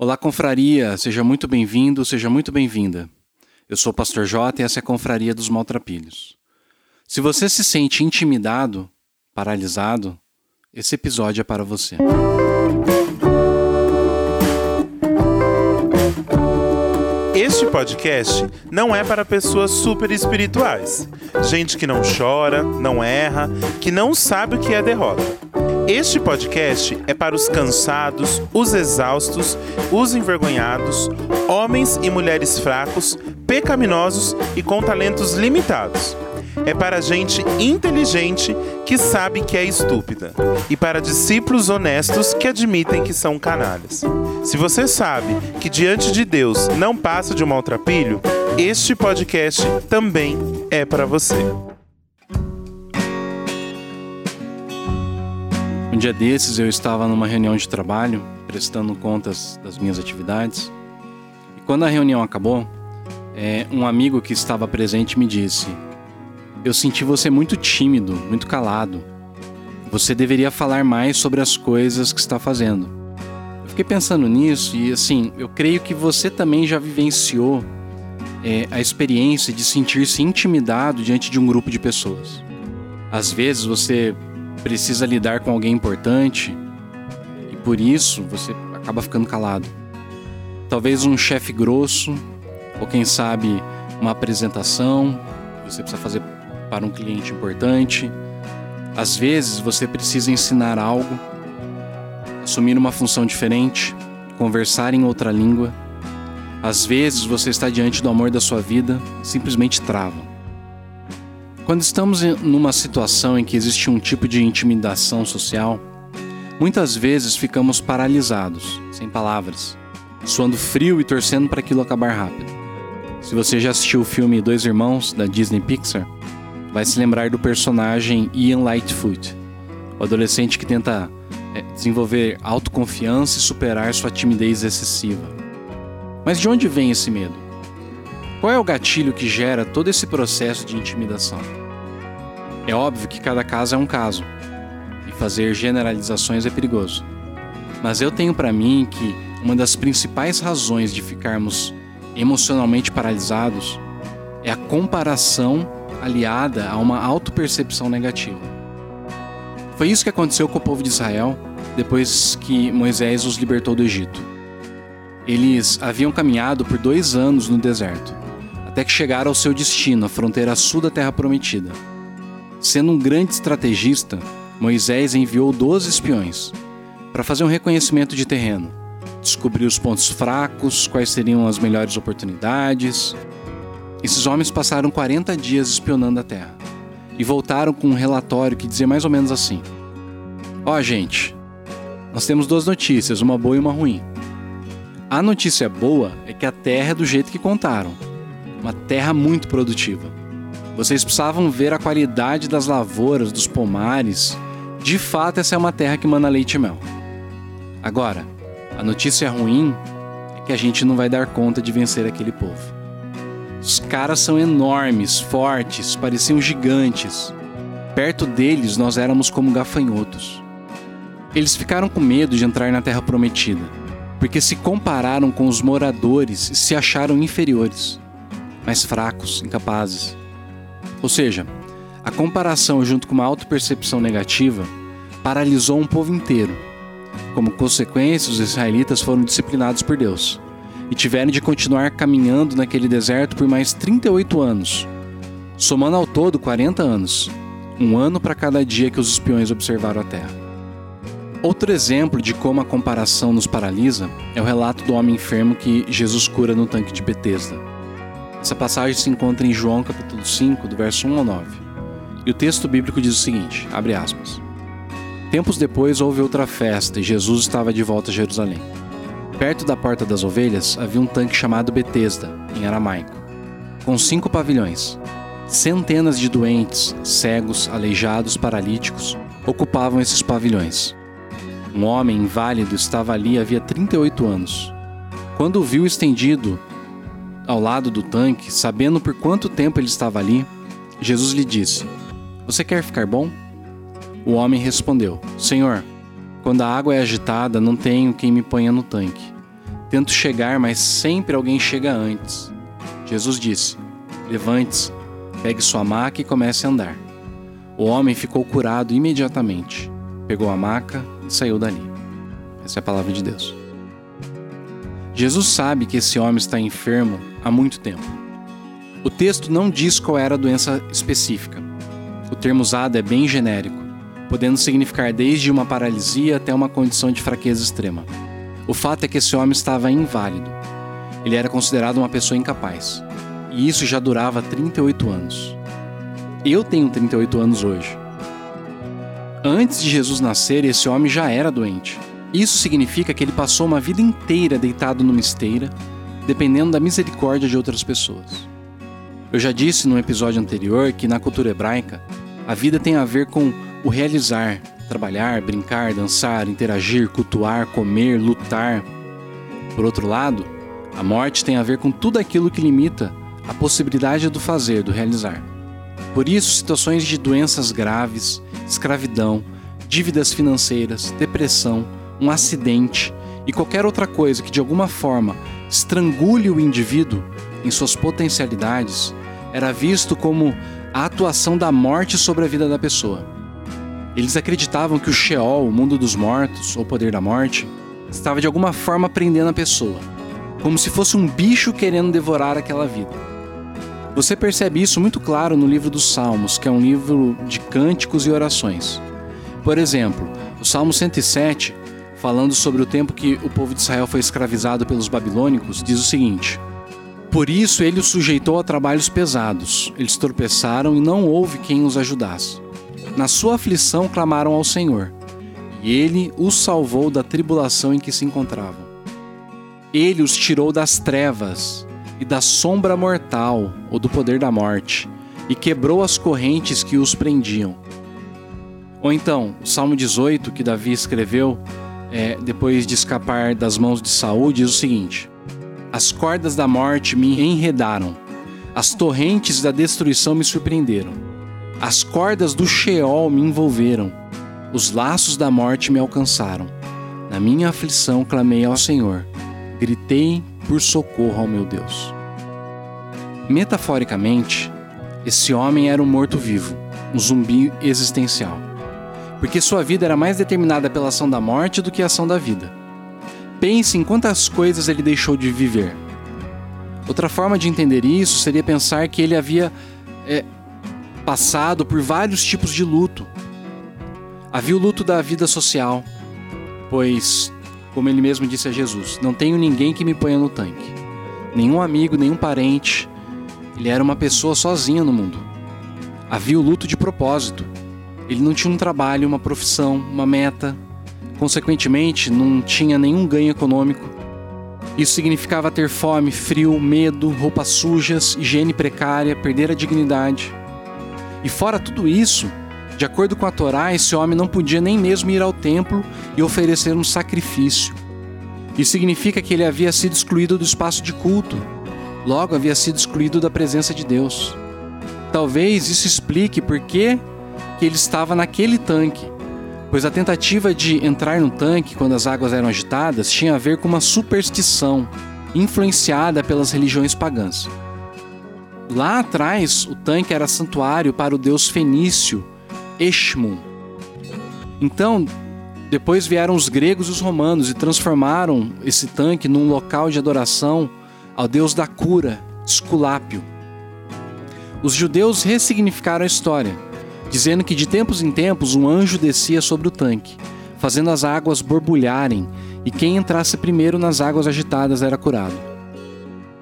Olá, confraria, seja muito bem-vindo, seja muito bem-vinda. Eu sou o Pastor J e essa é a Confraria dos Maltrapilhos. Se você se sente intimidado, paralisado, esse episódio é para você. Este podcast não é para pessoas super espirituais, gente que não chora, não erra, que não sabe o que é derrota. Este podcast é para os cansados, os exaustos, os envergonhados, homens e mulheres fracos, pecaminosos e com talentos limitados. É para gente inteligente que sabe que é estúpida e para discípulos honestos que admitem que são canalhas. Se você sabe que diante de Deus não passa de um maltrapilho, este podcast também é para você. Um dia desses eu estava numa reunião de trabalho, prestando contas das minhas atividades. E quando a reunião acabou, é, um amigo que estava presente me disse: Eu senti você muito tímido, muito calado. Você deveria falar mais sobre as coisas que está fazendo. Eu fiquei pensando nisso e, assim, eu creio que você também já vivenciou é, a experiência de sentir-se intimidado diante de um grupo de pessoas. Às vezes você precisa lidar com alguém importante e por isso você acaba ficando calado. Talvez um chefe grosso, ou quem sabe uma apresentação que você precisa fazer para um cliente importante. Às vezes você precisa ensinar algo, assumir uma função diferente, conversar em outra língua. Às vezes você está diante do amor da sua vida, simplesmente trava. Quando estamos numa situação em que existe um tipo de intimidação social, muitas vezes ficamos paralisados, sem palavras, suando frio e torcendo para aquilo acabar rápido. Se você já assistiu o filme Dois Irmãos da Disney Pixar, vai se lembrar do personagem Ian Lightfoot, o adolescente que tenta é, desenvolver autoconfiança e superar sua timidez excessiva. Mas de onde vem esse medo? Qual é o gatilho que gera todo esse processo de intimidação? É óbvio que cada caso é um caso, e fazer generalizações é perigoso. Mas eu tenho para mim que uma das principais razões de ficarmos emocionalmente paralisados é a comparação aliada a uma autopercepção negativa. Foi isso que aconteceu com o povo de Israel depois que Moisés os libertou do Egito. Eles haviam caminhado por dois anos no deserto até que chegaram ao seu destino, a fronteira sul da Terra Prometida. Sendo um grande estrategista, Moisés enviou 12 espiões para fazer um reconhecimento de terreno, descobrir os pontos fracos, quais seriam as melhores oportunidades. Esses homens passaram 40 dias espionando a terra e voltaram com um relatório que dizia mais ou menos assim: Ó, oh, gente, nós temos duas notícias, uma boa e uma ruim. A notícia boa é que a terra é do jeito que contaram uma terra muito produtiva. Vocês precisavam ver a qualidade das lavouras, dos pomares. De fato, essa é uma terra que manda leite e mel. Agora, a notícia ruim é que a gente não vai dar conta de vencer aquele povo. Os caras são enormes, fortes, pareciam gigantes. Perto deles, nós éramos como gafanhotos. Eles ficaram com medo de entrar na terra prometida, porque se compararam com os moradores e se acharam inferiores mais fracos, incapazes. Ou seja, a comparação junto com uma autopercepção negativa paralisou um povo inteiro. Como consequência, os israelitas foram disciplinados por Deus e tiveram de continuar caminhando naquele deserto por mais 38 anos, somando ao todo 40 anos, um ano para cada dia que os espiões observaram a terra. Outro exemplo de como a comparação nos paralisa é o relato do homem enfermo que Jesus cura no tanque de Betesda. Essa passagem se encontra em João capítulo 5, do verso 1 ao 9. E o texto bíblico diz o seguinte, abre aspas. Tempos depois houve outra festa e Jesus estava de volta a Jerusalém. Perto da porta das ovelhas havia um tanque chamado Betesda, em aramaico, com cinco pavilhões. Centenas de doentes, cegos, aleijados, paralíticos ocupavam esses pavilhões. Um homem inválido estava ali havia 38 anos. Quando o viu estendido ao lado do tanque, sabendo por quanto tempo ele estava ali, Jesus lhe disse: Você quer ficar bom? O homem respondeu: Senhor, quando a água é agitada, não tenho quem me ponha no tanque. Tento chegar, mas sempre alguém chega antes. Jesus disse: Levante-se, pegue sua maca e comece a andar. O homem ficou curado imediatamente, pegou a maca e saiu dali. Essa é a palavra de Deus. Jesus sabe que esse homem está enfermo há muito tempo. O texto não diz qual era a doença específica. O termo usado é bem genérico, podendo significar desde uma paralisia até uma condição de fraqueza extrema. O fato é que esse homem estava inválido. Ele era considerado uma pessoa incapaz. E isso já durava 38 anos. Eu tenho 38 anos hoje. Antes de Jesus nascer, esse homem já era doente. Isso significa que ele passou uma vida inteira deitado numa esteira, dependendo da misericórdia de outras pessoas. Eu já disse no episódio anterior que na cultura hebraica, a vida tem a ver com o realizar, trabalhar, brincar, dançar, interagir, cultuar, comer, lutar. Por outro lado, a morte tem a ver com tudo aquilo que limita a possibilidade do fazer, do realizar. Por isso, situações de doenças graves, escravidão, dívidas financeiras, depressão, um acidente e qualquer outra coisa que de alguma forma estrangule o indivíduo em suas potencialidades era visto como a atuação da morte sobre a vida da pessoa. Eles acreditavam que o Sheol, o mundo dos mortos, ou poder da morte, estava de alguma forma prendendo a pessoa, como se fosse um bicho querendo devorar aquela vida. Você percebe isso muito claro no livro dos Salmos, que é um livro de cânticos e orações. Por exemplo, o Salmo 107, falando sobre o tempo que o povo de Israel foi escravizado pelos babilônicos, diz o seguinte: Por isso ele os sujeitou a trabalhos pesados, eles tropeçaram e não houve quem os ajudasse. Na sua aflição clamaram ao Senhor, e ele os salvou da tribulação em que se encontravam. Ele os tirou das trevas e da sombra mortal, ou do poder da morte, e quebrou as correntes que os prendiam. Ou então, o Salmo 18, que Davi escreveu é, depois de escapar das mãos de Saul, diz o seguinte: As cordas da morte me enredaram, as torrentes da destruição me surpreenderam. As cordas do Sheol me envolveram, os laços da morte me alcançaram. Na minha aflição clamei ao Senhor, gritei por socorro ao meu Deus. Metaforicamente, esse homem era um morto-vivo, um zumbi existencial, porque sua vida era mais determinada pela ação da morte do que a ação da vida. Pense em quantas coisas ele deixou de viver. Outra forma de entender isso seria pensar que ele havia é, passado por vários tipos de luto. Havia o luto da vida social, pois, como ele mesmo disse a Jesus, não tenho ninguém que me ponha no tanque. Nenhum amigo, nenhum parente. Ele era uma pessoa sozinha no mundo. Havia o luto de propósito. Ele não tinha um trabalho, uma profissão, uma meta. Consequentemente, não tinha nenhum ganho econômico. Isso significava ter fome, frio, medo, roupas sujas, higiene precária, perder a dignidade. E fora tudo isso, de acordo com a Torá, esse homem não podia nem mesmo ir ao templo e oferecer um sacrifício. Isso significa que ele havia sido excluído do espaço de culto, logo havia sido excluído da presença de Deus. Talvez isso explique por que, que ele estava naquele tanque, pois a tentativa de entrar no tanque quando as águas eram agitadas tinha a ver com uma superstição influenciada pelas religiões pagãs. Lá atrás, o tanque era santuário para o deus fenício Eshmun. Então, depois vieram os gregos e os romanos e transformaram esse tanque num local de adoração ao deus da cura, Esculápio. Os judeus ressignificaram a história, dizendo que de tempos em tempos um anjo descia sobre o tanque, fazendo as águas borbulharem, e quem entrasse primeiro nas águas agitadas era curado.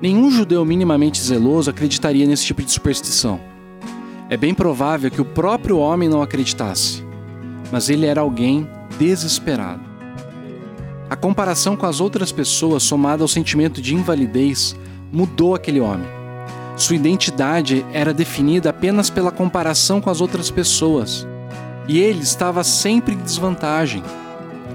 Nenhum judeu minimamente zeloso acreditaria nesse tipo de superstição. É bem provável que o próprio homem não acreditasse, mas ele era alguém desesperado. A comparação com as outras pessoas, somada ao sentimento de invalidez, mudou aquele homem. Sua identidade era definida apenas pela comparação com as outras pessoas, e ele estava sempre em desvantagem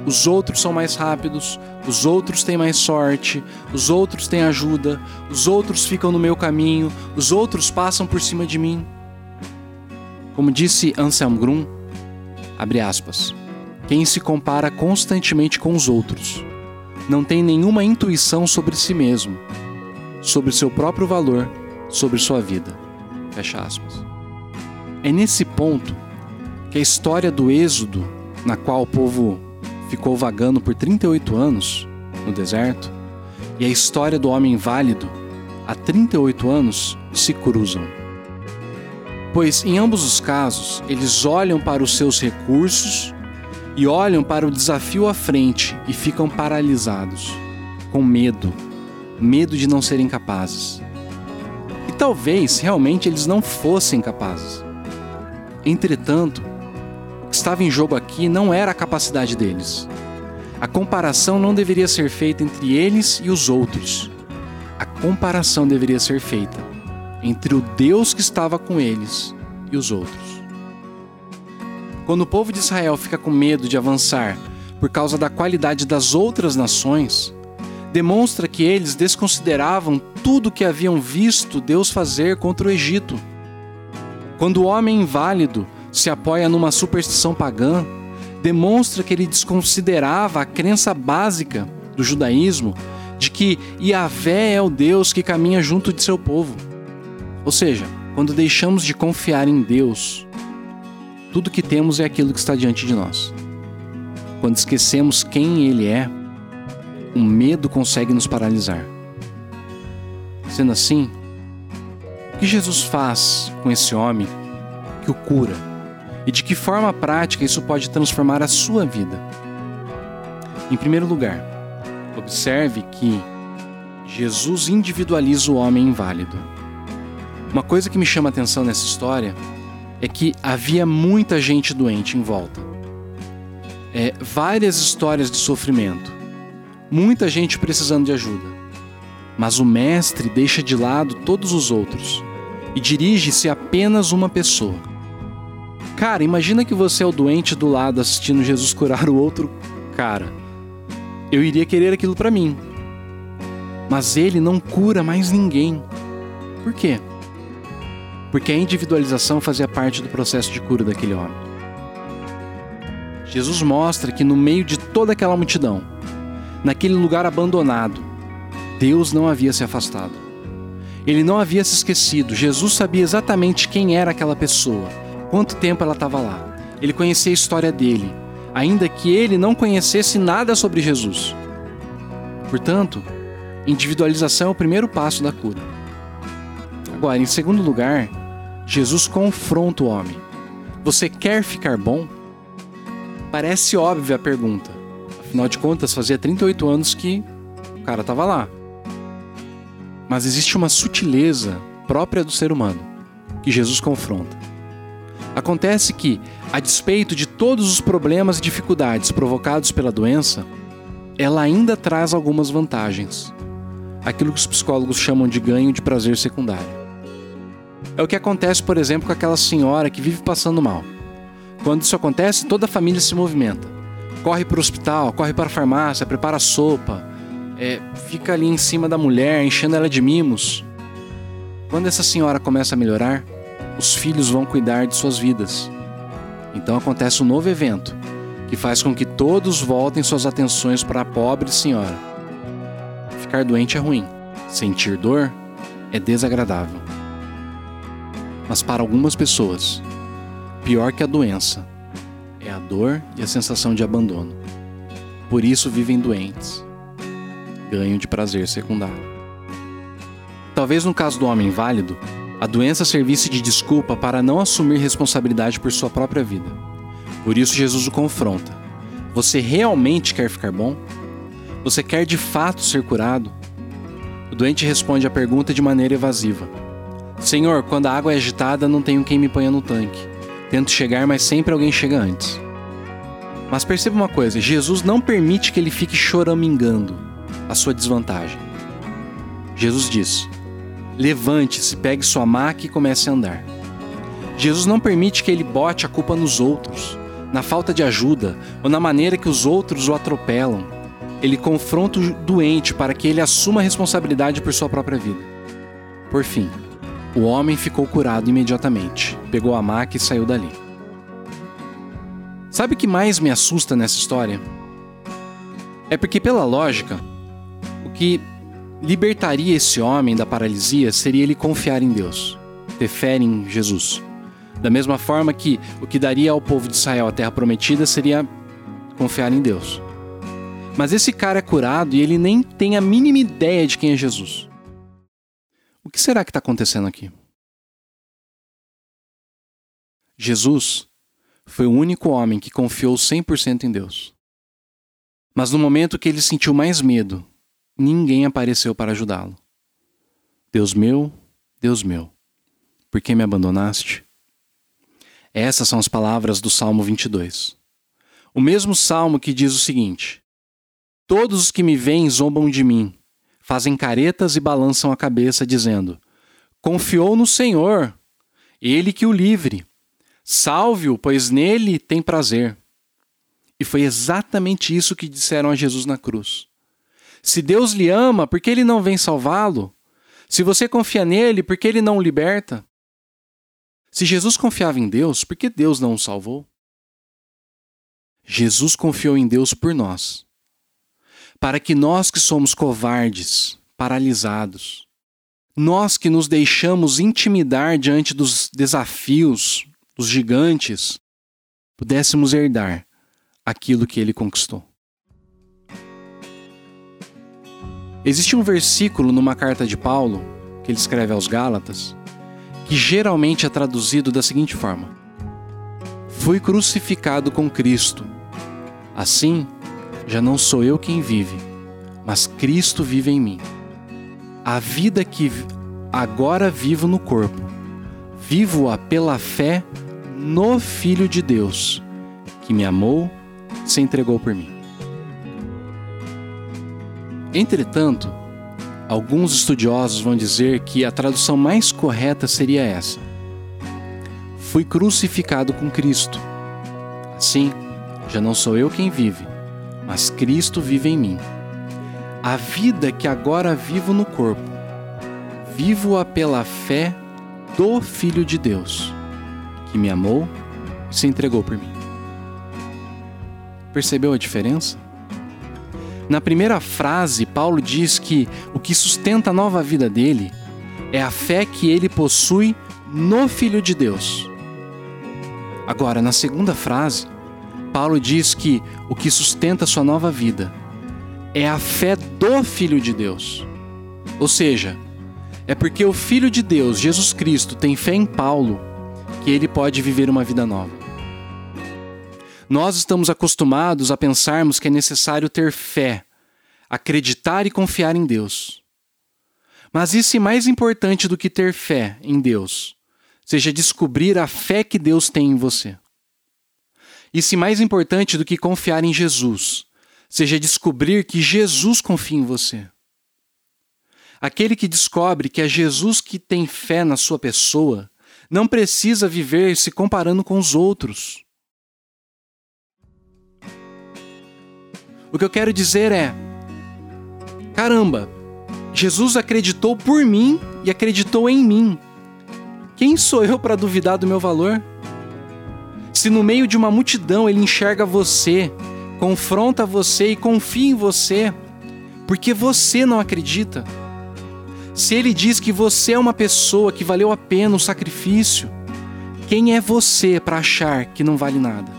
os outros são mais rápidos, os outros têm mais sorte, os outros têm ajuda, os outros ficam no meu caminho, os outros passam por cima de mim. Como disse Anselm Grum, abre aspas, quem se compara constantemente com os outros não tem nenhuma intuição sobre si mesmo, sobre seu próprio valor, sobre sua vida. Fecha aspas. É nesse ponto que a história do Êxodo, na qual o povo ficou vagando por 38 anos no deserto, e a história do homem válido, há 38 anos, se cruzam. Pois em ambos os casos, eles olham para os seus recursos e olham para o desafio à frente e ficam paralisados, com medo, medo de não serem capazes. E talvez realmente eles não fossem capazes. Entretanto, o que estava em jogo aqui não era a capacidade deles. A comparação não deveria ser feita entre eles e os outros. A comparação deveria ser feita entre o Deus que estava com eles e os outros. Quando o povo de Israel fica com medo de avançar por causa da qualidade das outras nações, demonstra que eles desconsideravam tudo que haviam visto Deus fazer contra o Egito. Quando o homem inválido se apoia numa superstição pagã, demonstra que ele desconsiderava a crença básica do judaísmo de que Yahvé é o Deus que caminha junto de seu povo. Ou seja, quando deixamos de confiar em Deus tudo que temos é aquilo que está diante de nós. Quando esquecemos quem Ele é, o medo consegue nos paralisar. Sendo assim, o que Jesus faz com esse homem que o cura? E de que forma prática isso pode transformar a sua vida? Em primeiro lugar, observe que Jesus individualiza o homem inválido. Uma coisa que me chama a atenção nessa história é que havia muita gente doente em volta. É, várias histórias de sofrimento. Muita gente precisando de ajuda. Mas o mestre deixa de lado todos os outros e dirige-se a apenas uma pessoa. Cara, imagina que você é o doente do lado assistindo Jesus curar o outro cara. Eu iria querer aquilo para mim. Mas ele não cura mais ninguém. Por quê? porque a individualização fazia parte do processo de cura daquele homem. Jesus mostra que no meio de toda aquela multidão, naquele lugar abandonado, Deus não havia se afastado. Ele não havia se esquecido. Jesus sabia exatamente quem era aquela pessoa, quanto tempo ela estava lá. Ele conhecia a história dele, ainda que ele não conhecesse nada sobre Jesus. Portanto, individualização é o primeiro passo da cura. Agora, em segundo lugar, Jesus confronta o homem. Você quer ficar bom? Parece óbvia a pergunta. Afinal de contas, fazia 38 anos que o cara estava lá. Mas existe uma sutileza própria do ser humano que Jesus confronta. Acontece que, a despeito de todos os problemas e dificuldades provocados pela doença, ela ainda traz algumas vantagens. Aquilo que os psicólogos chamam de ganho de prazer secundário. É o que acontece, por exemplo, com aquela senhora que vive passando mal. Quando isso acontece, toda a família se movimenta. Corre para o hospital, corre para a farmácia, prepara sopa, é, fica ali em cima da mulher, enchendo ela de mimos. Quando essa senhora começa a melhorar, os filhos vão cuidar de suas vidas. Então acontece um novo evento, que faz com que todos voltem suas atenções para a pobre senhora. Ficar doente é ruim, sentir dor é desagradável. Mas para algumas pessoas, pior que a doença a dor e a sensação de abandono. Por isso vivem doentes. Ganho de prazer secundário. Talvez no caso do homem válido, a doença servisse de desculpa para não assumir responsabilidade por sua própria vida. Por isso Jesus o confronta. Você realmente quer ficar bom? Você quer de fato ser curado? O doente responde a pergunta de maneira evasiva Senhor, quando a água é agitada, não tenho quem me ponha no tanque. Tento chegar, mas sempre alguém chega antes. Mas perceba uma coisa: Jesus não permite que ele fique choramingando a sua desvantagem. Jesus diz: Levante-se, pegue sua maca e comece a andar. Jesus não permite que ele bote a culpa nos outros, na falta de ajuda ou na maneira que os outros o atropelam. Ele confronta o doente para que ele assuma a responsabilidade por sua própria vida. Por fim, o homem ficou curado imediatamente, pegou a maca e saiu dali. Sabe o que mais me assusta nessa história? É porque, pela lógica, o que libertaria esse homem da paralisia seria ele confiar em Deus, ter fé em Jesus. Da mesma forma que o que daria ao povo de Israel a terra prometida seria confiar em Deus. Mas esse cara é curado e ele nem tem a mínima ideia de quem é Jesus. O que será que está acontecendo aqui? Jesus foi o único homem que confiou 100% em Deus. Mas no momento que ele sentiu mais medo, ninguém apareceu para ajudá-lo. Deus meu, Deus meu, por que me abandonaste? Essas são as palavras do Salmo 22. O mesmo salmo que diz o seguinte: Todos os que me veem zombam de mim, fazem caretas e balançam a cabeça, dizendo: Confiou no Senhor, ele que o livre. Salve-o, pois nele tem prazer. E foi exatamente isso que disseram a Jesus na cruz. Se Deus lhe ama, por que ele não vem salvá-lo? Se você confia nele, por que ele não o liberta? Se Jesus confiava em Deus, por que Deus não o salvou? Jesus confiou em Deus por nós, para que nós que somos covardes, paralisados, nós que nos deixamos intimidar diante dos desafios, dos gigantes, pudéssemos herdar aquilo que ele conquistou. Existe um versículo numa carta de Paulo, que ele escreve aos Gálatas, que geralmente é traduzido da seguinte forma: Fui crucificado com Cristo. Assim, já não sou eu quem vive, mas Cristo vive em mim. A vida que agora vivo no corpo, vivo-a pela fé no Filho de Deus, que me amou, se entregou por mim. Entretanto, alguns estudiosos vão dizer que a tradução mais correta seria essa: Fui crucificado com Cristo. Assim, já não sou eu quem vive, mas Cristo vive em mim. A vida que agora vivo no corpo, vivo-a pela fé do Filho de Deus que me amou e se entregou por mim. Percebeu a diferença? Na primeira frase, Paulo diz que o que sustenta a nova vida dele é a fé que ele possui no Filho de Deus. Agora, na segunda frase, Paulo diz que o que sustenta sua nova vida é a fé do Filho de Deus. Ou seja, é porque o Filho de Deus, Jesus Cristo, tem fé em Paulo que ele pode viver uma vida nova. Nós estamos acostumados a pensarmos que é necessário ter fé, acreditar e confiar em Deus. Mas isso é mais importante do que ter fé em Deus, seja descobrir a fé que Deus tem em você. Isso é mais importante do que confiar em Jesus, seja descobrir que Jesus confia em você. Aquele que descobre que é Jesus que tem fé na sua pessoa, não precisa viver se comparando com os outros. O que eu quero dizer é: caramba, Jesus acreditou por mim e acreditou em mim. Quem sou eu para duvidar do meu valor? Se no meio de uma multidão ele enxerga você, confronta você e confia em você, porque você não acredita. Se ele diz que você é uma pessoa que valeu a pena o sacrifício, quem é você para achar que não vale nada?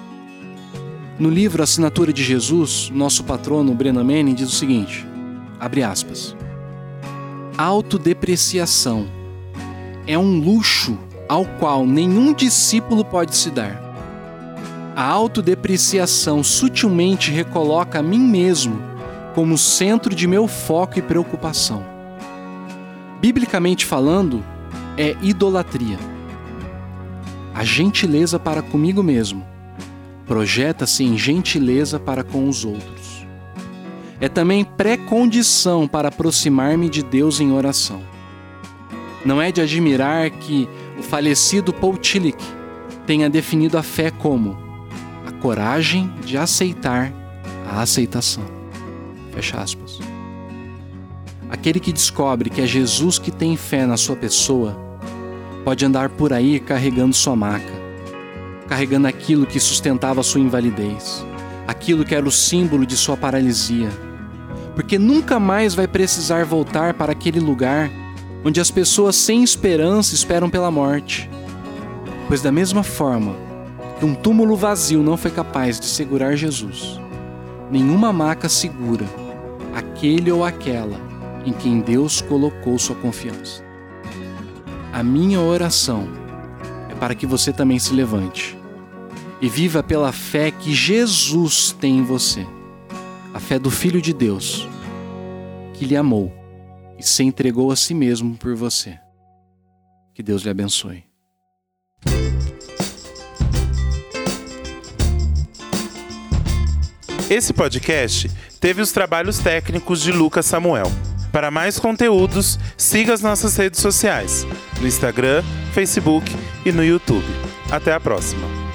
No livro Assinatura de Jesus, nosso patrono Brennan Manning diz o seguinte: abre aspas. Autodepreciação é um luxo ao qual nenhum discípulo pode se dar. A autodepreciação sutilmente recoloca a mim mesmo como centro de meu foco e preocupação biblicamente falando, é idolatria. A gentileza para comigo mesmo projeta-se em gentileza para com os outros. É também pré-condição para aproximar-me de Deus em oração. Não é de admirar que o falecido Paul Tillich tenha definido a fé como a coragem de aceitar a aceitação. Fecha aspas. Aquele que descobre que é Jesus que tem fé na sua pessoa pode andar por aí carregando sua maca, carregando aquilo que sustentava sua invalidez, aquilo que era o símbolo de sua paralisia, porque nunca mais vai precisar voltar para aquele lugar onde as pessoas sem esperança esperam pela morte. Pois, da mesma forma que um túmulo vazio não foi capaz de segurar Jesus, nenhuma maca segura aquele ou aquela em quem Deus colocou sua confiança. A minha oração é para que você também se levante e viva pela fé que Jesus tem em você a fé do Filho de Deus, que lhe amou e se entregou a si mesmo por você. Que Deus lhe abençoe. Esse podcast teve os trabalhos técnicos de Lucas Samuel. Para mais conteúdos, siga as nossas redes sociais, no Instagram, Facebook e no YouTube. Até a próxima!